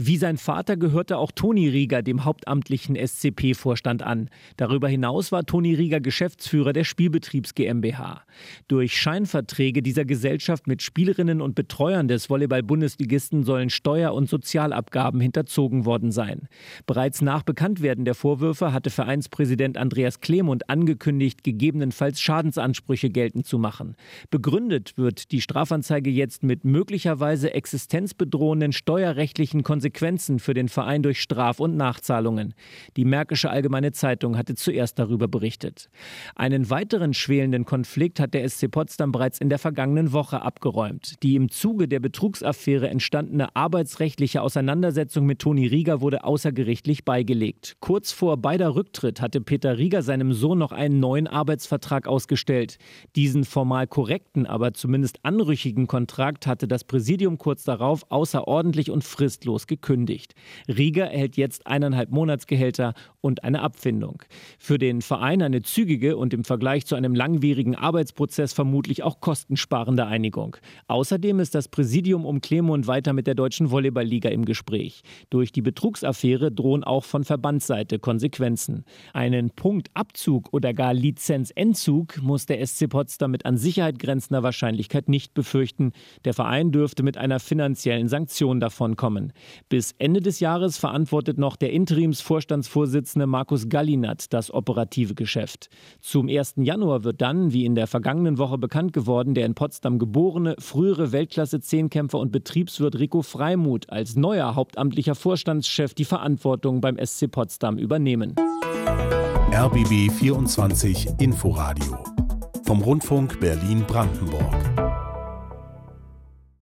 Wie sein Vater gehörte auch Toni Rieger dem hauptamtlichen SCP-Vorstand an. Darüber hinaus war Toni Rieger Geschäftsführer der Spielbetriebs GmbH. Durch Scheinverträge dieser Gesellschaft mit Spielerinnen und Betreuern des Volleyball-Bundesligisten sollen Steuer- und Sozialabgaben hinterzogen worden sein. Bereits nach Bekanntwerden der Vorwürfe hatte Vereinspräsident Andreas Klemund angekündigt, gegebenenfalls Schadensansprüche geltend zu machen. Begründet wird die Strafanzeige jetzt mit möglicherweise existenzbedrohenden steuerrechtlichen Konsequenzen Konsequenzen für den Verein durch Straf- und Nachzahlungen. Die Märkische Allgemeine Zeitung hatte zuerst darüber berichtet. Einen weiteren schwelenden Konflikt hat der SC Potsdam bereits in der vergangenen Woche abgeräumt. Die im Zuge der Betrugsaffäre entstandene arbeitsrechtliche Auseinandersetzung mit Toni Rieger wurde außergerichtlich beigelegt. Kurz vor beider Rücktritt hatte Peter Rieger seinem Sohn noch einen neuen Arbeitsvertrag ausgestellt. Diesen formal korrekten, aber zumindest anrüchigen Kontrakt hatte das Präsidium kurz darauf außerordentlich und fristlos gekündigt gekündigt. Rieger erhält jetzt eineinhalb Monatsgehälter und eine Abfindung. Für den Verein eine zügige und im Vergleich zu einem langwierigen Arbeitsprozess vermutlich auch kostensparende Einigung. Außerdem ist das Präsidium um Clemund weiter mit der Deutschen Volleyballliga im Gespräch. Durch die Betrugsaffäre drohen auch von Verbandsseite Konsequenzen. Einen Punktabzug oder gar Lizenzentzug muss der SC Potsdam mit an Sicherheit grenzender Wahrscheinlichkeit nicht befürchten. Der Verein dürfte mit einer finanziellen Sanktion davon kommen. Bis Ende des Jahres verantwortet noch der Interimsvorstandsvorsitzende Markus Gallinat das operative Geschäft. Zum 1. Januar wird dann, wie in der vergangenen Woche bekannt geworden, der in Potsdam geborene, frühere Weltklasse-Zehnkämpfer und Betriebswirt Rico Freimuth als neuer hauptamtlicher Vorstandschef die Verantwortung beim SC Potsdam übernehmen. RBB 24 Inforadio vom Rundfunk Berlin-Brandenburg.